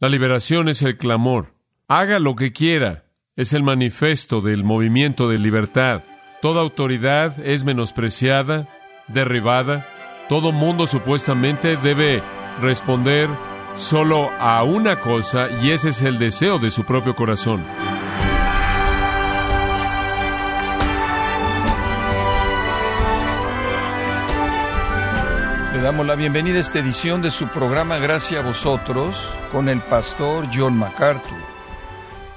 La liberación es el clamor. Haga lo que quiera. Es el manifiesto del movimiento de libertad. Toda autoridad es menospreciada, derribada. Todo mundo supuestamente debe responder solo a una cosa y ese es el deseo de su propio corazón. Damos la bienvenida a esta edición de su programa Gracias a vosotros con el pastor John MacArthur.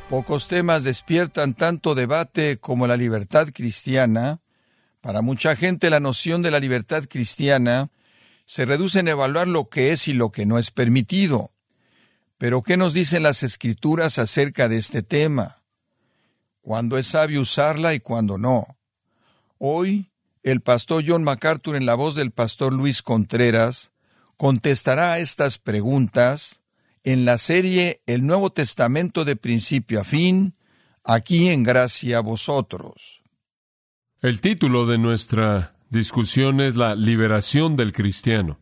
Pocos temas despiertan tanto debate como la libertad cristiana. Para mucha gente la noción de la libertad cristiana se reduce en evaluar lo que es y lo que no es permitido. Pero ¿qué nos dicen las escrituras acerca de este tema? ¿Cuándo es sabio usarla y cuándo no? Hoy el pastor John MacArthur, en la voz del pastor Luis Contreras, contestará a estas preguntas en la serie El Nuevo Testamento de principio a fin, aquí en Gracia a vosotros. El título de nuestra discusión es la liberación del cristiano.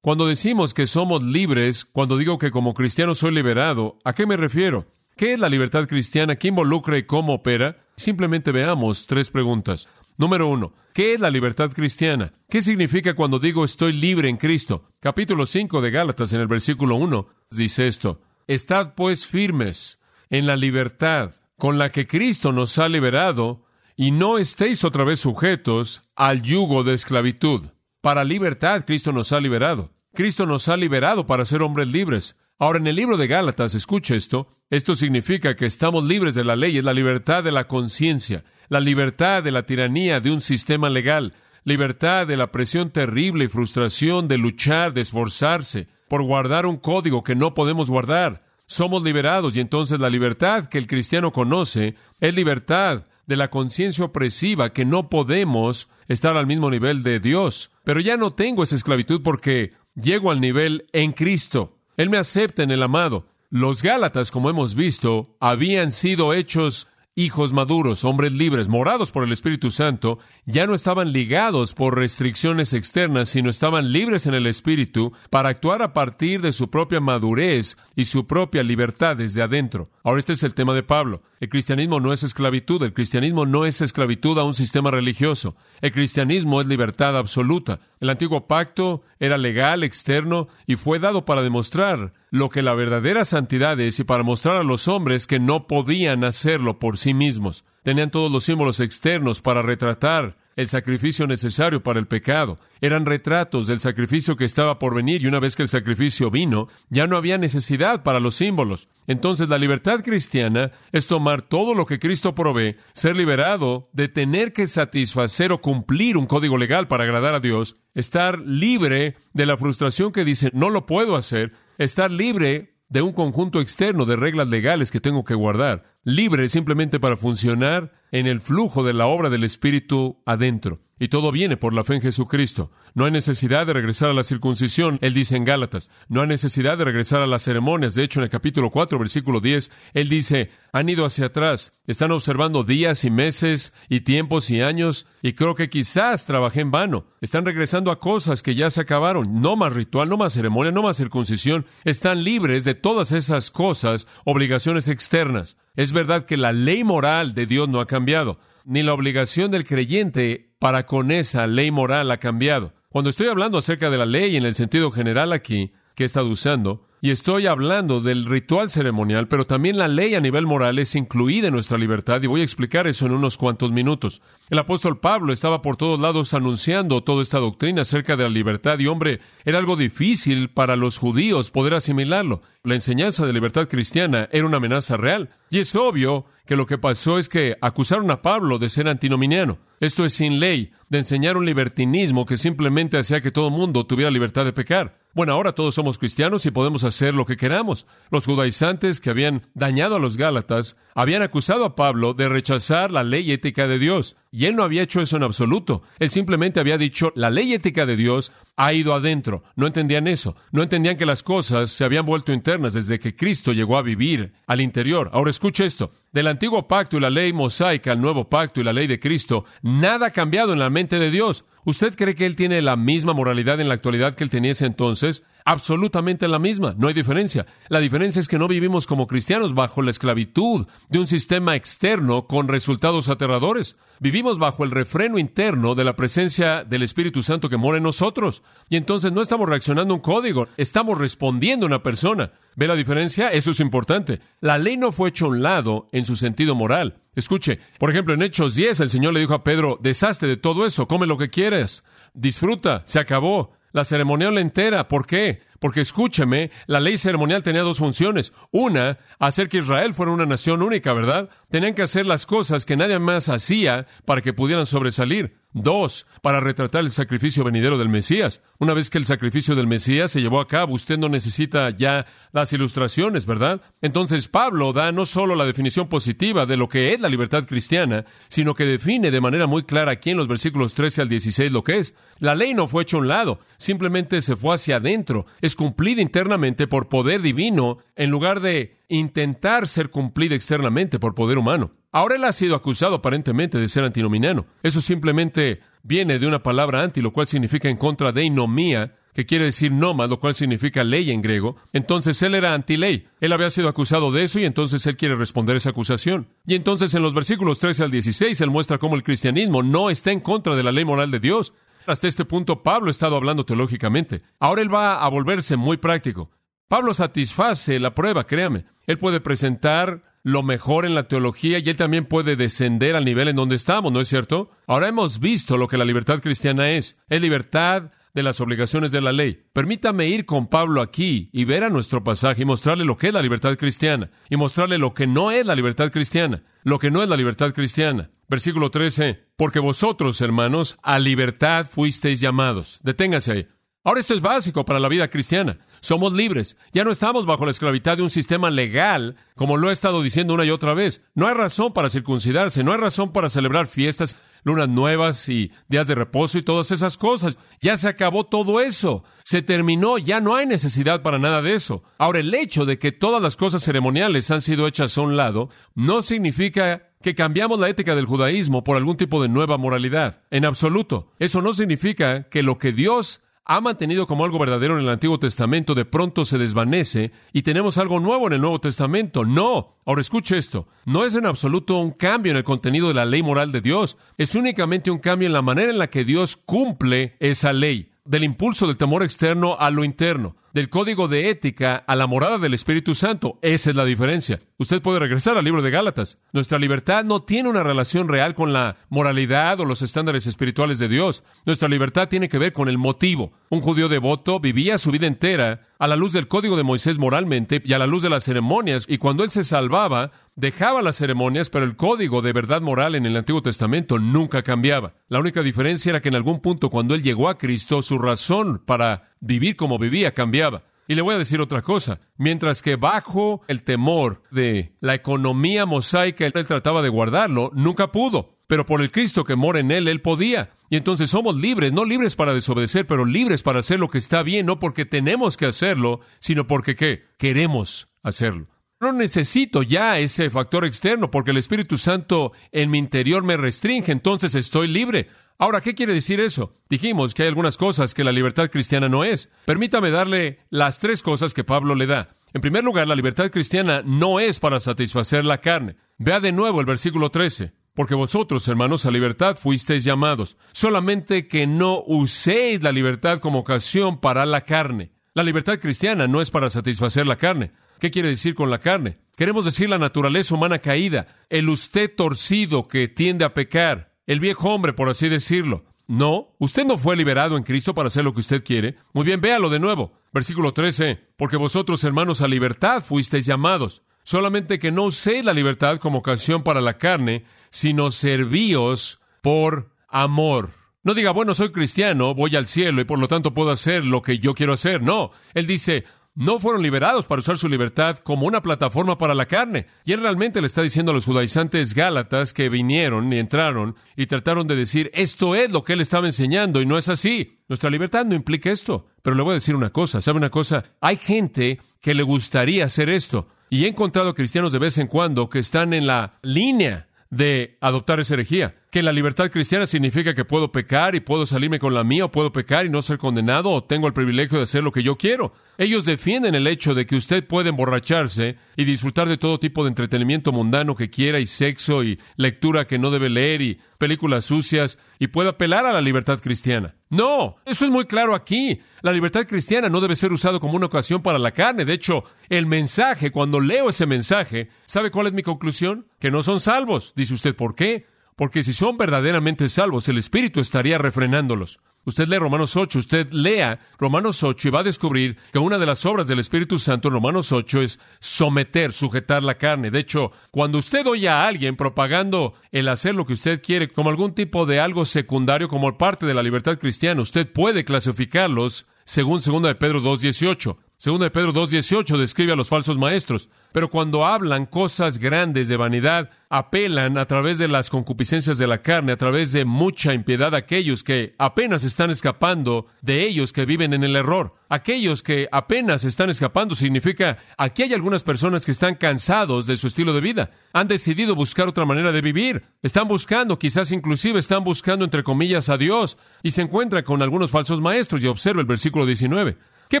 Cuando decimos que somos libres, cuando digo que como cristiano soy liberado, ¿a qué me refiero? ¿Qué es la libertad cristiana? ¿Qué involucra y cómo opera? Simplemente veamos tres preguntas. Número uno, ¿qué es la libertad cristiana? ¿Qué significa cuando digo estoy libre en Cristo? Capítulo 5 de Gálatas en el versículo 1 dice esto, Estad pues firmes en la libertad con la que Cristo nos ha liberado y no estéis otra vez sujetos al yugo de esclavitud. Para libertad Cristo nos ha liberado. Cristo nos ha liberado para ser hombres libres. Ahora, en el libro de Gálatas, escuche esto, esto significa que estamos libres de la ley, es la libertad de la conciencia la libertad de la tiranía de un sistema legal, libertad de la presión terrible y frustración de luchar, de esforzarse por guardar un código que no podemos guardar. Somos liberados y entonces la libertad que el cristiano conoce es libertad de la conciencia opresiva que no podemos estar al mismo nivel de Dios. Pero ya no tengo esa esclavitud porque llego al nivel en Cristo. Él me acepta en el amado. Los Gálatas, como hemos visto, habían sido hechos hijos maduros, hombres libres, morados por el Espíritu Santo, ya no estaban ligados por restricciones externas, sino estaban libres en el Espíritu para actuar a partir de su propia madurez y su propia libertad desde adentro. Ahora este es el tema de Pablo. El cristianismo no es esclavitud, el cristianismo no es esclavitud a un sistema religioso. El cristianismo es libertad absoluta. El antiguo pacto era legal, externo, y fue dado para demostrar lo que la verdadera santidad es y para mostrar a los hombres que no podían hacerlo por sí mismos. Tenían todos los símbolos externos para retratar el sacrificio necesario para el pecado. Eran retratos del sacrificio que estaba por venir y una vez que el sacrificio vino, ya no había necesidad para los símbolos. Entonces la libertad cristiana es tomar todo lo que Cristo provee, ser liberado de tener que satisfacer o cumplir un código legal para agradar a Dios, estar libre de la frustración que dice no lo puedo hacer, estar libre de un conjunto externo de reglas legales que tengo que guardar, libre simplemente para funcionar en el flujo de la obra del Espíritu adentro. Y todo viene por la fe en Jesucristo. No hay necesidad de regresar a la circuncisión, él dice en Gálatas. No hay necesidad de regresar a las ceremonias. De hecho, en el capítulo 4, versículo 10, él dice, han ido hacia atrás, están observando días y meses y tiempos y años, y creo que quizás trabajé en vano. Están regresando a cosas que ya se acabaron. No más ritual, no más ceremonia, no más circuncisión. Están libres de todas esas cosas, obligaciones externas. Es verdad que la ley moral de Dios no ha cambiado, ni la obligación del creyente para con esa ley moral ha cambiado. Cuando estoy hablando acerca de la ley en el sentido general aquí, que he estado usando, y estoy hablando del ritual ceremonial, pero también la ley a nivel moral es incluida en nuestra libertad y voy a explicar eso en unos cuantos minutos. El apóstol Pablo estaba por todos lados anunciando toda esta doctrina acerca de la libertad y hombre, era algo difícil para los judíos poder asimilarlo. La enseñanza de libertad cristiana era una amenaza real y es obvio que lo que pasó es que acusaron a Pablo de ser antinominiano. Esto es sin ley, de enseñar un libertinismo que simplemente hacía que todo mundo tuviera libertad de pecar. Bueno, ahora todos somos cristianos y podemos hacer lo que queramos. Los judaizantes que habían dañado a los Gálatas habían acusado a Pablo de rechazar la ley ética de Dios. Y él no había hecho eso en absoluto. Él simplemente había dicho, la ley ética de Dios ha ido adentro. No entendían eso. No entendían que las cosas se habían vuelto internas desde que Cristo llegó a vivir al interior. Ahora escuche esto. Del antiguo pacto y la ley mosaica al nuevo pacto y la ley de Cristo, nada ha cambiado en la mente de Dios. ¿Usted cree que él tiene la misma moralidad en la actualidad que él tenía ese entonces? Absolutamente la misma, no hay diferencia. La diferencia es que no vivimos como cristianos bajo la esclavitud de un sistema externo con resultados aterradores. Vivimos bajo el refreno interno de la presencia del Espíritu Santo que mora en nosotros. Y entonces no estamos reaccionando a un código, estamos respondiendo a una persona. ¿Ve la diferencia? Eso es importante. La ley no fue hecha a un lado en su sentido moral. Escuche, por ejemplo, en Hechos 10 el Señor le dijo a Pedro, deshazte de todo eso, come lo que quieres, disfruta, se acabó. La ceremonial entera, ¿por qué? Porque escúcheme, la ley ceremonial tenía dos funciones. Una, hacer que Israel fuera una nación única, ¿verdad? Tenían que hacer las cosas que nadie más hacía para que pudieran sobresalir. Dos, para retratar el sacrificio venidero del Mesías. Una vez que el sacrificio del Mesías se llevó a cabo, usted no necesita ya las ilustraciones, ¿verdad? Entonces Pablo da no solo la definición positiva de lo que es la libertad cristiana, sino que define de manera muy clara aquí en los versículos 13 al 16 lo que es. La ley no fue hecha a un lado, simplemente se fue hacia adentro. Es cumplida internamente por poder divino en lugar de intentar ser cumplida externamente por poder humano. Ahora él ha sido acusado aparentemente de ser antinominiano. Eso simplemente viene de una palabra anti, lo cual significa en contra de inomía, que quiere decir noma, lo cual significa ley en griego. Entonces él era anti-ley. Él había sido acusado de eso y entonces él quiere responder esa acusación. Y entonces en los versículos 13 al 16 él muestra cómo el cristianismo no está en contra de la ley moral de Dios. Hasta este punto Pablo ha estado hablando teológicamente. Ahora él va a volverse muy práctico. Pablo satisface la prueba, créame. Él puede presentar lo mejor en la teología y él también puede descender al nivel en donde estamos, ¿no es cierto? Ahora hemos visto lo que la libertad cristiana es. Es libertad de las obligaciones de la ley. Permítame ir con Pablo aquí y ver a nuestro pasaje y mostrarle lo que es la libertad cristiana y mostrarle lo que no es la libertad cristiana, lo que no es la libertad cristiana. Versículo 13, porque vosotros, hermanos, a libertad fuisteis llamados. Deténgase ahí. Ahora esto es básico para la vida cristiana. Somos libres. Ya no estamos bajo la esclavitud de un sistema legal, como lo he estado diciendo una y otra vez. No hay razón para circuncidarse, no hay razón para celebrar fiestas, lunas nuevas y días de reposo y todas esas cosas. Ya se acabó todo eso. Se terminó, ya no hay necesidad para nada de eso. Ahora, el hecho de que todas las cosas ceremoniales han sido hechas a un lado no significa que cambiamos la ética del judaísmo por algún tipo de nueva moralidad. En absoluto. Eso no significa que lo que Dios ha mantenido como algo verdadero en el Antiguo Testamento de pronto se desvanece y tenemos algo nuevo en el Nuevo Testamento. No. Ahora escuche esto. No es en absoluto un cambio en el contenido de la ley moral de Dios. Es únicamente un cambio en la manera en la que Dios cumple esa ley. Del impulso del temor externo a lo interno del código de ética a la morada del Espíritu Santo. Esa es la diferencia. Usted puede regresar al libro de Gálatas. Nuestra libertad no tiene una relación real con la moralidad o los estándares espirituales de Dios. Nuestra libertad tiene que ver con el motivo. Un judío devoto vivía su vida entera a la luz del código de Moisés moralmente y a la luz de las ceremonias, y cuando él se salvaba, dejaba las ceremonias, pero el código de verdad moral en el Antiguo Testamento nunca cambiaba. La única diferencia era que en algún punto cuando él llegó a Cristo, su razón para vivir como vivía cambiaba. Y le voy a decir otra cosa. Mientras que bajo el temor de la economía mosaica, él trataba de guardarlo, nunca pudo. Pero por el Cristo que mora en él, él podía. Y entonces somos libres, no libres para desobedecer, pero libres para hacer lo que está bien, no porque tenemos que hacerlo, sino porque ¿qué? Queremos hacerlo. No necesito ya ese factor externo porque el Espíritu Santo en mi interior me restringe, entonces estoy libre. Ahora, ¿qué quiere decir eso? Dijimos que hay algunas cosas que la libertad cristiana no es. Permítame darle las tres cosas que Pablo le da. En primer lugar, la libertad cristiana no es para satisfacer la carne. Vea de nuevo el versículo 13. Porque vosotros, hermanos, a libertad fuisteis llamados, solamente que no uséis la libertad como ocasión para la carne. La libertad cristiana no es para satisfacer la carne. ¿Qué quiere decir con la carne? Queremos decir la naturaleza humana caída, el usted torcido que tiende a pecar, el viejo hombre, por así decirlo. No, usted no fue liberado en Cristo para hacer lo que usted quiere. Muy bien, véalo de nuevo. Versículo 13. Porque vosotros, hermanos, a libertad fuisteis llamados. Solamente que no uséis la libertad como ocasión para la carne, sino servíos por amor. No diga, bueno, soy cristiano, voy al cielo y por lo tanto puedo hacer lo que yo quiero hacer. No, él dice, no fueron liberados para usar su libertad como una plataforma para la carne. Y él realmente le está diciendo a los judaizantes gálatas que vinieron y entraron y trataron de decir, esto es lo que él estaba enseñando y no es así. Nuestra libertad no implica esto. Pero le voy a decir una cosa, ¿sabe una cosa? Hay gente que le gustaría hacer esto. Y he encontrado cristianos de vez en cuando que están en la línea de adoptar esa herejía. Que la libertad cristiana significa que puedo pecar y puedo salirme con la mía, o puedo pecar y no ser condenado, o tengo el privilegio de hacer lo que yo quiero. Ellos defienden el hecho de que usted puede emborracharse y disfrutar de todo tipo de entretenimiento mundano que quiera, y sexo, y lectura que no debe leer, y películas sucias, y puede apelar a la libertad cristiana. No, eso es muy claro aquí. La libertad cristiana no debe ser usado como una ocasión para la carne. De hecho, el mensaje, cuando leo ese mensaje, ¿sabe cuál es mi conclusión? Que no son salvos. Dice usted, ¿por qué? Porque si son verdaderamente salvos, el Espíritu estaría refrenándolos. Usted lee Romanos 8, usted lea Romanos 8 y va a descubrir que una de las obras del Espíritu Santo en Romanos 8 es someter, sujetar la carne. De hecho, cuando usted oye a alguien propagando el hacer lo que usted quiere como algún tipo de algo secundario, como parte de la libertad cristiana, usted puede clasificarlos según 2 de Pedro 2.18. Segunda de Pedro 2.18 describe a los falsos maestros. Pero cuando hablan cosas grandes de vanidad, apelan a través de las concupiscencias de la carne, a través de mucha impiedad a aquellos que apenas están escapando de ellos que viven en el error. Aquellos que apenas están escapando significa, aquí hay algunas personas que están cansados de su estilo de vida. Han decidido buscar otra manera de vivir. Están buscando, quizás inclusive están buscando entre comillas a Dios y se encuentran con algunos falsos maestros y observa el versículo 19. ¿Qué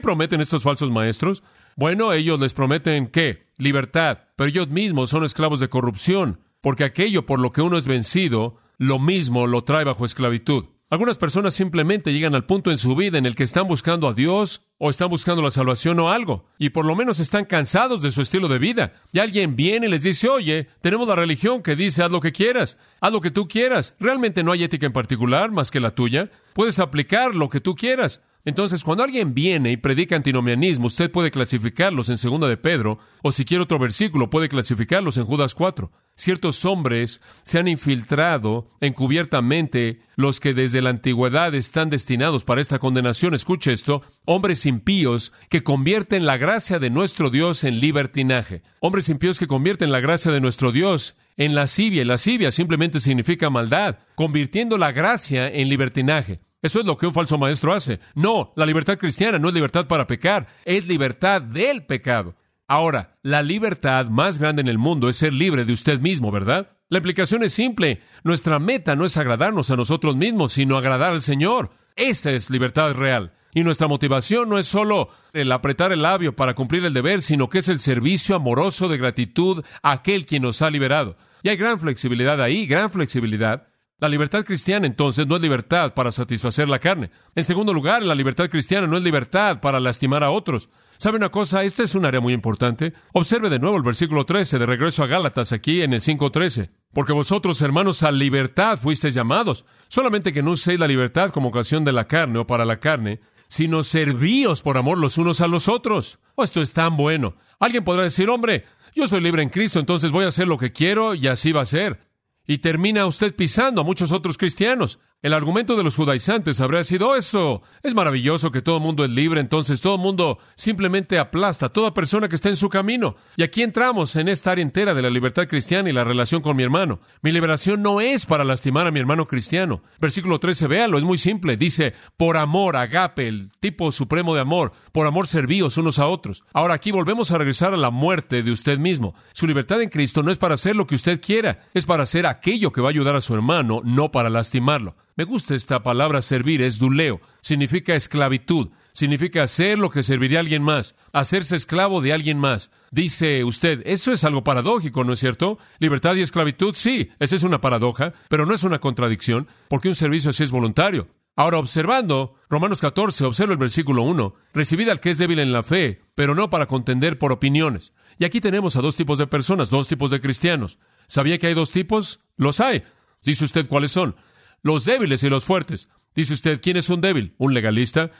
prometen estos falsos maestros? Bueno, ellos les prometen qué? Libertad, pero ellos mismos son esclavos de corrupción, porque aquello por lo que uno es vencido, lo mismo lo trae bajo esclavitud. Algunas personas simplemente llegan al punto en su vida en el que están buscando a Dios o están buscando la salvación o algo, y por lo menos están cansados de su estilo de vida. Y alguien viene y les dice, oye, tenemos la religión que dice haz lo que quieras, haz lo que tú quieras. Realmente no hay ética en particular más que la tuya. Puedes aplicar lo que tú quieras. Entonces, cuando alguien viene y predica antinomianismo, usted puede clasificarlos en Segunda de Pedro, o si quiere otro versículo, puede clasificarlos en Judas 4. Ciertos hombres se han infiltrado encubiertamente, los que desde la antigüedad están destinados para esta condenación. Escuche esto, hombres impíos que convierten la gracia de nuestro Dios en libertinaje. Hombres impíos que convierten la gracia de nuestro Dios en lascivia, y lascivia simplemente significa maldad, convirtiendo la gracia en libertinaje. Eso es lo que un falso maestro hace. No, la libertad cristiana no es libertad para pecar, es libertad del pecado. Ahora, la libertad más grande en el mundo es ser libre de usted mismo, ¿verdad? La implicación es simple. Nuestra meta no es agradarnos a nosotros mismos, sino agradar al Señor. Esa es libertad real. Y nuestra motivación no es solo el apretar el labio para cumplir el deber, sino que es el servicio amoroso de gratitud a aquel quien nos ha liberado. Y hay gran flexibilidad ahí, gran flexibilidad. La libertad cristiana entonces no es libertad para satisfacer la carne. En segundo lugar, la libertad cristiana no es libertad para lastimar a otros. ¿Sabe una cosa? Esta es un área muy importante. Observe de nuevo el versículo 13, de regreso a Gálatas, aquí en el 5.13. Porque vosotros, hermanos, a libertad fuisteis llamados. Solamente que no uséis la libertad como ocasión de la carne o para la carne, sino servíos por amor los unos a los otros. Oh, esto es tan bueno. Alguien podrá decir, hombre, yo soy libre en Cristo, entonces voy a hacer lo que quiero y así va a ser y termina usted pisando a muchos otros cristianos. El argumento de los judaizantes habría sido eso. Es maravilloso que todo el mundo es libre, entonces todo el mundo simplemente aplasta a toda persona que está en su camino. Y aquí entramos en esta área entera de la libertad cristiana y la relación con mi hermano. Mi liberación no es para lastimar a mi hermano cristiano. Versículo 13, véalo, es muy simple. Dice, por amor, agape, el tipo supremo de amor, por amor servíos unos a otros. Ahora aquí volvemos a regresar a la muerte de usted mismo. Su libertad en Cristo no es para hacer lo que usted quiera, es para hacer aquello que va a ayudar a su hermano, no para lastimarlo. Me gusta esta palabra servir, es duleo, significa esclavitud, significa hacer lo que serviría a alguien más, hacerse esclavo de alguien más. Dice usted, eso es algo paradójico, ¿no es cierto? Libertad y esclavitud, sí, esa es una paradoja, pero no es una contradicción, porque un servicio así es voluntario. Ahora, observando Romanos 14, observa el versículo 1, recibid al que es débil en la fe, pero no para contender por opiniones. Y aquí tenemos a dos tipos de personas, dos tipos de cristianos. ¿Sabía que hay dos tipos? Los hay. Dice usted cuáles son los débiles y los fuertes. Dice usted, ¿quién es un débil? ¿Un legalista?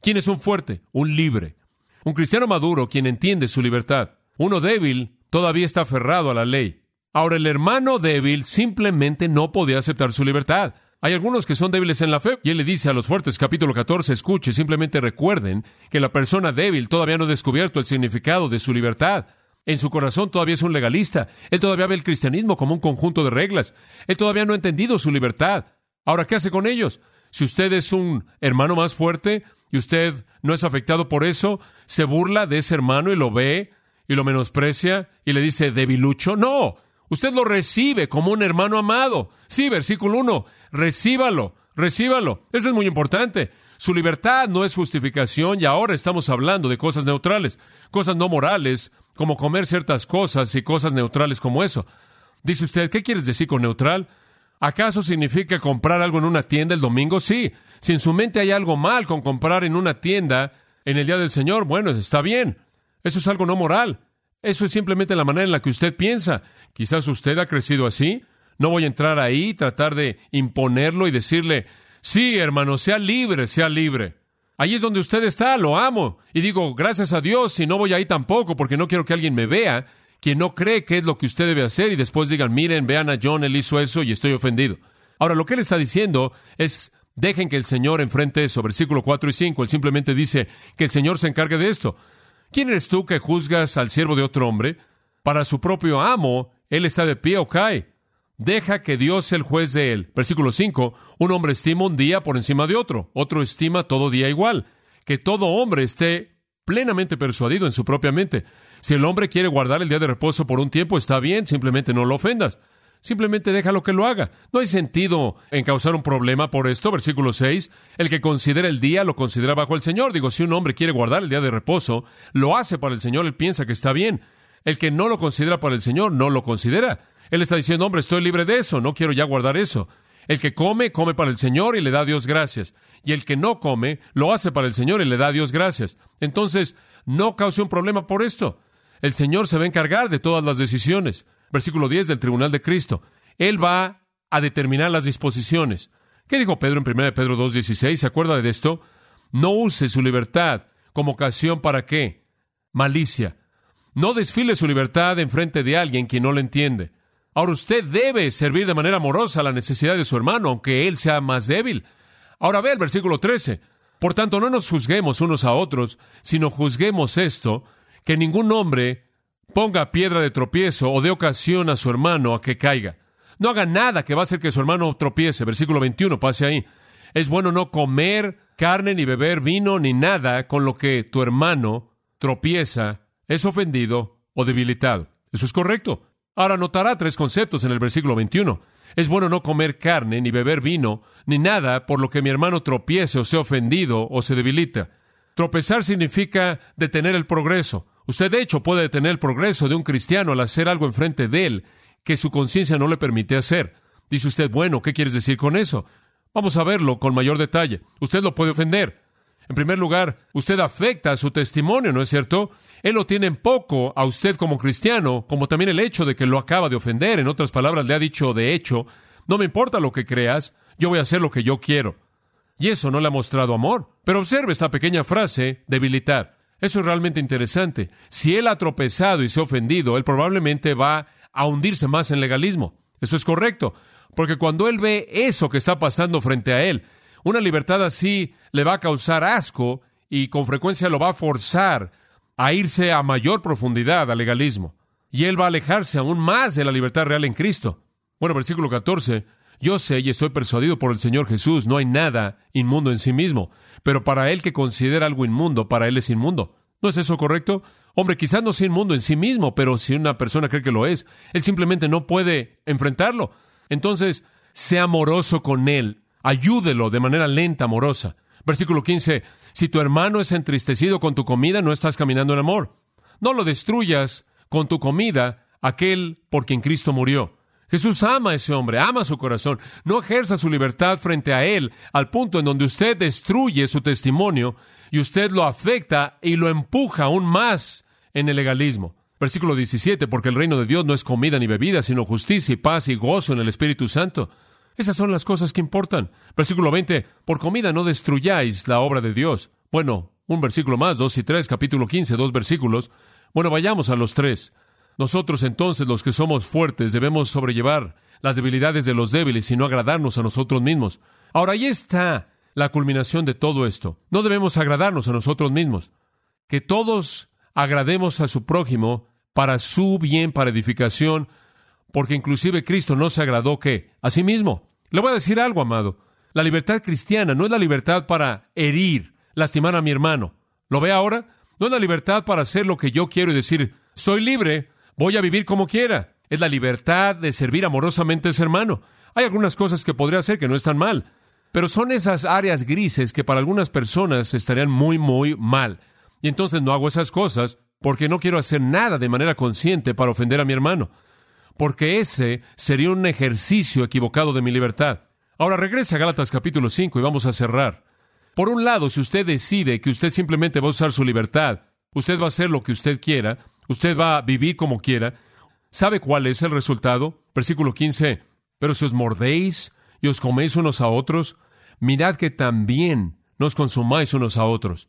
¿Quién es un fuerte? Un libre. Un cristiano maduro quien entiende su libertad. Uno débil todavía está aferrado a la ley. Ahora, el hermano débil simplemente no podía aceptar su libertad. Hay algunos que son débiles en la fe, y él le dice a los fuertes, capítulo 14, escuche, simplemente recuerden que la persona débil todavía no ha descubierto el significado de su libertad. En su corazón todavía es un legalista. Él todavía ve el cristianismo como un conjunto de reglas. Él todavía no ha entendido su libertad. Ahora, ¿qué hace con ellos? Si usted es un hermano más fuerte y usted no es afectado por eso, se burla de ese hermano y lo ve y lo menosprecia y le dice debilucho. No, Usted lo recibe como un hermano amado. Sí, versículo 1, recíbalo, recíbalo. Eso es muy importante. Su libertad no es justificación y ahora estamos hablando de cosas neutrales, cosas no morales, como comer ciertas cosas y cosas neutrales como eso. Dice usted, ¿qué quieres decir con neutral? ¿Acaso significa comprar algo en una tienda el domingo? Sí. Si en su mente hay algo mal con comprar en una tienda en el día del Señor, bueno, está bien. Eso es algo no moral. Eso es simplemente la manera en la que usted piensa. Quizás usted ha crecido así. No voy a entrar ahí, tratar de imponerlo y decirle, sí, hermano, sea libre, sea libre. Ahí es donde usted está, lo amo. Y digo, gracias a Dios, y no voy ahí tampoco, porque no quiero que alguien me vea, quien no cree que es lo que usted debe hacer, y después digan, miren, vean a John, él hizo eso y estoy ofendido. Ahora, lo que él está diciendo es, dejen que el Señor enfrente eso, versículo 4 y 5. Él simplemente dice que el Señor se encargue de esto. ¿Quién eres tú que juzgas al siervo de otro hombre? Para su propio amo, él está de pie o cae. Deja que Dios sea el juez de él. Versículo 5. Un hombre estima un día por encima de otro, otro estima todo día igual. Que todo hombre esté plenamente persuadido en su propia mente. Si el hombre quiere guardar el día de reposo por un tiempo, está bien, simplemente no lo ofendas. Simplemente déjalo que lo haga. No hay sentido en causar un problema por esto. Versículo 6. El que considera el día lo considera bajo el Señor. Digo, si un hombre quiere guardar el día de reposo, lo hace para el Señor, él piensa que está bien. El que no lo considera para el Señor, no lo considera. Él está diciendo, hombre, estoy libre de eso, no quiero ya guardar eso. El que come, come para el Señor y le da a Dios gracias. Y el que no come, lo hace para el Señor y le da a Dios gracias. Entonces, no cause un problema por esto. El Señor se va a encargar de todas las decisiones versículo 10 del tribunal de Cristo. Él va a determinar las disposiciones. ¿Qué dijo Pedro en 1 Pedro 2.16? ¿Se acuerda de esto? No use su libertad como ocasión para qué? Malicia. No desfile su libertad en frente de alguien que no le entiende. Ahora usted debe servir de manera amorosa a la necesidad de su hermano, aunque él sea más débil. Ahora ve el versículo 13. Por tanto, no nos juzguemos unos a otros, sino juzguemos esto, que ningún hombre ponga piedra de tropiezo o de ocasión a su hermano a que caiga. No haga nada que va a hacer que su hermano tropiece. Versículo 21, pase ahí. Es bueno no comer carne ni beber vino ni nada con lo que tu hermano tropieza, es ofendido o debilitado. Eso es correcto. Ahora notará tres conceptos en el versículo 21. Es bueno no comer carne ni beber vino ni nada por lo que mi hermano tropiece o sea ofendido o se debilita. Tropezar significa detener el progreso. Usted, de hecho, puede detener el progreso de un cristiano al hacer algo enfrente de él que su conciencia no le permite hacer. Dice usted, bueno, ¿qué quieres decir con eso? Vamos a verlo con mayor detalle. Usted lo puede ofender. En primer lugar, usted afecta a su testimonio, ¿no es cierto? Él lo tiene en poco a usted como cristiano, como también el hecho de que lo acaba de ofender. En otras palabras, le ha dicho, de hecho, no me importa lo que creas, yo voy a hacer lo que yo quiero. Y eso no le ha mostrado amor. Pero observe esta pequeña frase, debilitar. Eso es realmente interesante. Si él ha tropezado y se ha ofendido, él probablemente va a hundirse más en legalismo. Eso es correcto, porque cuando él ve eso que está pasando frente a él, una libertad así le va a causar asco y con frecuencia lo va a forzar a irse a mayor profundidad al legalismo. Y él va a alejarse aún más de la libertad real en Cristo. Bueno, versículo 14. Yo sé y estoy persuadido por el Señor Jesús, no hay nada inmundo en sí mismo, pero para él que considera algo inmundo, para él es inmundo. ¿No es eso correcto? Hombre, quizás no sea inmundo en sí mismo, pero si una persona cree que lo es, él simplemente no puede enfrentarlo. Entonces, sea amoroso con él, ayúdelo de manera lenta, amorosa. Versículo 15, si tu hermano es entristecido con tu comida, no estás caminando en amor. No lo destruyas con tu comida, aquel por quien Cristo murió. Jesús ama a ese hombre, ama su corazón. No ejerza su libertad frente a él al punto en donde usted destruye su testimonio y usted lo afecta y lo empuja aún más en el legalismo. Versículo 17, porque el reino de Dios no es comida ni bebida, sino justicia y paz y gozo en el Espíritu Santo. Esas son las cosas que importan. Versículo 20, por comida no destruyáis la obra de Dios. Bueno, un versículo más, dos y tres, capítulo 15, dos versículos. Bueno, vayamos a los tres. Nosotros entonces, los que somos fuertes, debemos sobrellevar las debilidades de los débiles y no agradarnos a nosotros mismos. Ahora, ahí está la culminación de todo esto. No debemos agradarnos a nosotros mismos. Que todos agrademos a su prójimo para su bien, para edificación, porque inclusive Cristo no se agradó que a sí mismo. Le voy a decir algo, amado. La libertad cristiana no es la libertad para herir, lastimar a mi hermano. ¿Lo ve ahora? No es la libertad para hacer lo que yo quiero y decir, soy libre, Voy a vivir como quiera. Es la libertad de servir amorosamente a ese hermano. Hay algunas cosas que podría hacer que no están mal, pero son esas áreas grises que para algunas personas estarían muy, muy mal. Y entonces no hago esas cosas porque no quiero hacer nada de manera consciente para ofender a mi hermano, porque ese sería un ejercicio equivocado de mi libertad. Ahora regrese a Gálatas capítulo 5 y vamos a cerrar. Por un lado, si usted decide que usted simplemente va a usar su libertad, usted va a hacer lo que usted quiera, usted va a vivir como quiera, ¿sabe cuál es el resultado? Versículo 15. Pero si os mordéis y os coméis unos a otros, mirad que también nos consumáis unos a otros.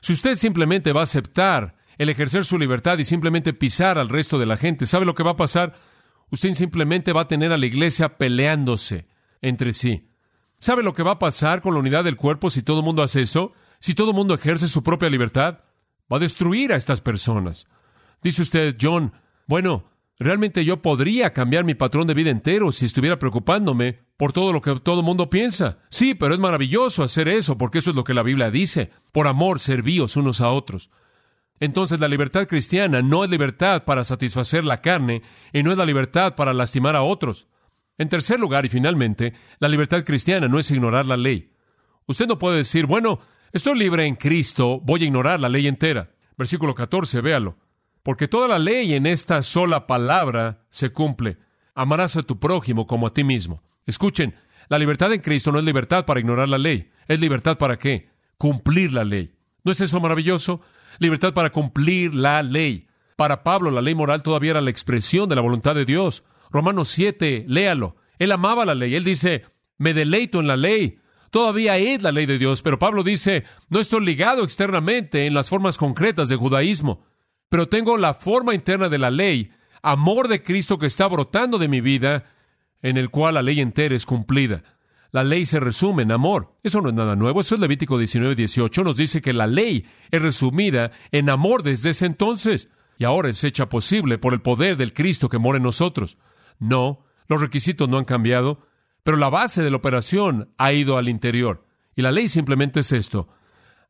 Si usted simplemente va a aceptar el ejercer su libertad y simplemente pisar al resto de la gente, ¿sabe lo que va a pasar? Usted simplemente va a tener a la iglesia peleándose entre sí. ¿Sabe lo que va a pasar con la unidad del cuerpo si todo el mundo hace eso? Si todo el mundo ejerce su propia libertad, va a destruir a estas personas. Dice usted, John, bueno, realmente yo podría cambiar mi patrón de vida entero si estuviera preocupándome por todo lo que todo el mundo piensa. Sí, pero es maravilloso hacer eso, porque eso es lo que la Biblia dice. Por amor, servíos unos a otros. Entonces la libertad cristiana no es libertad para satisfacer la carne y no es la libertad para lastimar a otros. En tercer lugar y finalmente, la libertad cristiana no es ignorar la ley. Usted no puede decir, bueno, estoy libre en Cristo, voy a ignorar la ley entera. Versículo 14, véalo. Porque toda la ley en esta sola palabra se cumple. Amarás a tu prójimo como a ti mismo. Escuchen, la libertad en Cristo no es libertad para ignorar la ley. ¿Es libertad para qué? Cumplir la ley. ¿No es eso maravilloso? Libertad para cumplir la ley. Para Pablo, la ley moral todavía era la expresión de la voluntad de Dios. Romanos 7, léalo. Él amaba la ley. Él dice, me deleito en la ley. Todavía es la ley de Dios, pero Pablo dice, no estoy ligado externamente en las formas concretas del judaísmo, pero tengo la forma interna de la ley, amor de Cristo que está brotando de mi vida, en el cual la ley entera es cumplida. La ley se resume en amor. Eso no es nada nuevo. Eso es Levítico 19, 18. Nos dice que la ley es resumida en amor desde ese entonces. Y ahora es hecha posible por el poder del Cristo que mora en nosotros. No, los requisitos no han cambiado, pero la base de la operación ha ido al interior. Y la ley simplemente es esto.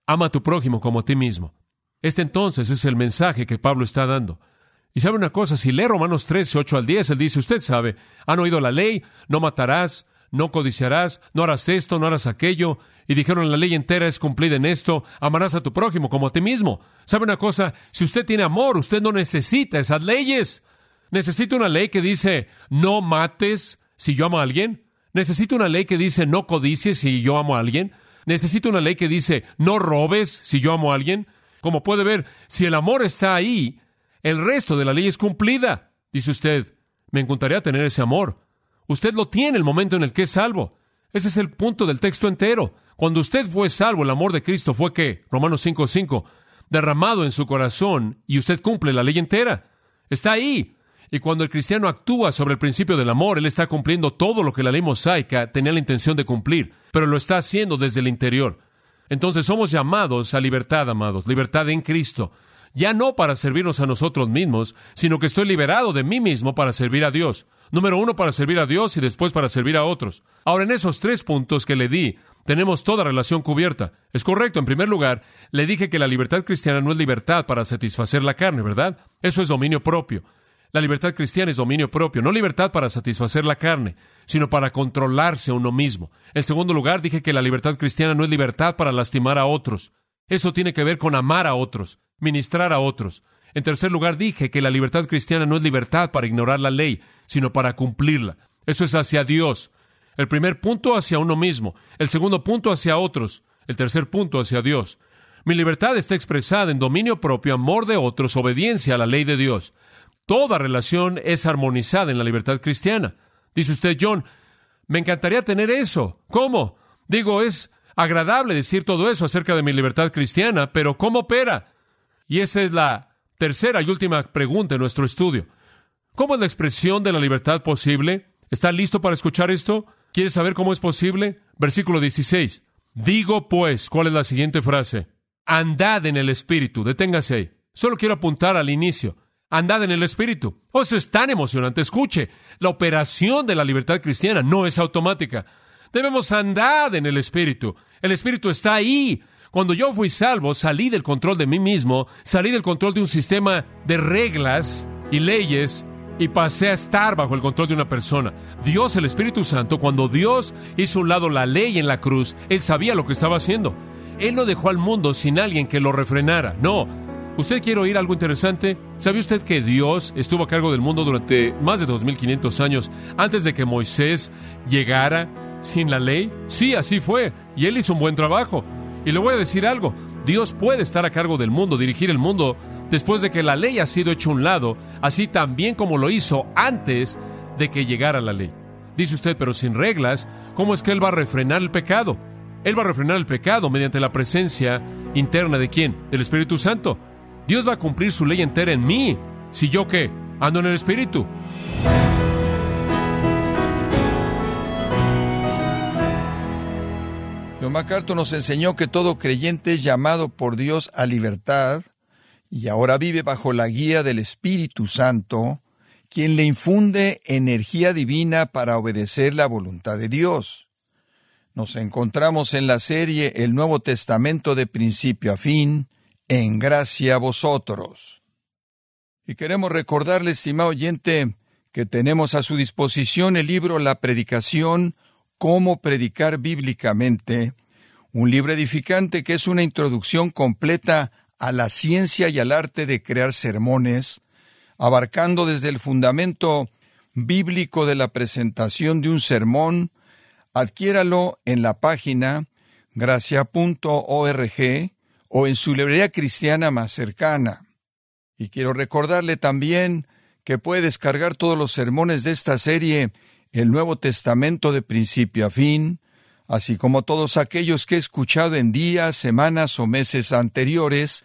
Ama a tu prójimo como a ti mismo. Este entonces es el mensaje que Pablo está dando. Y sabe una cosa, si lee Romanos 13, 8 al 10, él dice, usted sabe, han oído la ley, no matarás, no codiciarás, no harás esto, no harás aquello. Y dijeron, la ley entera es cumplida en esto, amarás a tu prójimo como a ti mismo. ¿Sabe una cosa? Si usted tiene amor, usted no necesita esas leyes. Necesita una ley que dice, no mates si yo amo a alguien. Necesito una ley que dice, no codicies si yo amo a alguien. Necesito una ley que dice, no robes si yo amo a alguien. Como puede ver, si el amor está ahí, el resto de la ley es cumplida. Dice usted, me encantaría tener ese amor. Usted lo tiene el momento en el que es salvo. Ese es el punto del texto entero. Cuando usted fue salvo, el amor de Cristo fue que, Romanos 5:5, derramado en su corazón y usted cumple la ley entera. Está ahí. Y cuando el cristiano actúa sobre el principio del amor, él está cumpliendo todo lo que la ley mosaica tenía la intención de cumplir, pero lo está haciendo desde el interior. Entonces somos llamados a libertad, amados, libertad en Cristo. Ya no para servirnos a nosotros mismos, sino que estoy liberado de mí mismo para servir a Dios. Número uno, para servir a Dios y después para servir a otros. Ahora, en esos tres puntos que le di, tenemos toda relación cubierta. Es correcto, en primer lugar, le dije que la libertad cristiana no es libertad para satisfacer la carne, ¿verdad? Eso es dominio propio. La libertad cristiana es dominio propio, no libertad para satisfacer la carne, sino para controlarse uno mismo. En segundo lugar, dije que la libertad cristiana no es libertad para lastimar a otros. Eso tiene que ver con amar a otros, ministrar a otros. En tercer lugar, dije que la libertad cristiana no es libertad para ignorar la ley, sino para cumplirla. Eso es hacia Dios. El primer punto hacia uno mismo, el segundo punto hacia otros, el tercer punto hacia Dios. Mi libertad está expresada en dominio propio, amor de otros, obediencia a la ley de Dios. Toda relación es armonizada en la libertad cristiana. Dice usted, John, me encantaría tener eso. ¿Cómo? Digo, es agradable decir todo eso acerca de mi libertad cristiana, pero ¿cómo opera? Y esa es la Tercera y última pregunta en nuestro estudio. ¿Cómo es la expresión de la libertad posible? ¿Está listo para escuchar esto? ¿Quiere saber cómo es posible? Versículo 16. Digo pues, ¿cuál es la siguiente frase? Andad en el Espíritu. Deténgase ahí. Solo quiero apuntar al inicio. Andad en el Espíritu. Oh, eso es tan emocionante. Escuche, la operación de la libertad cristiana no es automática. Debemos andar en el Espíritu. El Espíritu está ahí cuando yo fui salvo, salí del control de mí mismo, salí del control de un sistema de reglas y leyes y pasé a estar bajo el control de una persona. Dios, el Espíritu Santo, cuando Dios hizo a un lado la ley en la cruz, Él sabía lo que estaba haciendo. Él no dejó al mundo sin alguien que lo refrenara. No. ¿Usted quiere oír algo interesante? ¿Sabe usted que Dios estuvo a cargo del mundo durante más de 2500 años antes de que Moisés llegara sin la ley? Sí, así fue. Y Él hizo un buen trabajo. Y le voy a decir algo. Dios puede estar a cargo del mundo, dirigir el mundo después de que la ley ha sido hecha un lado, así también como lo hizo antes de que llegara la ley. Dice usted, pero sin reglas, ¿cómo es que Él va a refrenar el pecado? Él va a refrenar el pecado mediante la presencia interna de quién? Del Espíritu Santo. Dios va a cumplir su ley entera en mí. Si yo qué? Ando en el Espíritu. John MacArthur nos enseñó que todo creyente es llamado por Dios a libertad y ahora vive bajo la guía del Espíritu Santo, quien le infunde energía divina para obedecer la voluntad de Dios. Nos encontramos en la serie El Nuevo Testamento de principio a fin, en gracia a vosotros. Y queremos recordarle, estimado oyente, que tenemos a su disposición el libro La Predicación, Cómo Predicar Bíblicamente, un libro edificante que es una introducción completa a la ciencia y al arte de crear sermones, abarcando desde el fundamento bíblico de la presentación de un sermón, adquiéralo en la página gracia.org o en su librería cristiana más cercana. Y quiero recordarle también que puede descargar todos los sermones de esta serie, el Nuevo Testamento de principio a fin, así como todos aquellos que he escuchado en días, semanas o meses anteriores,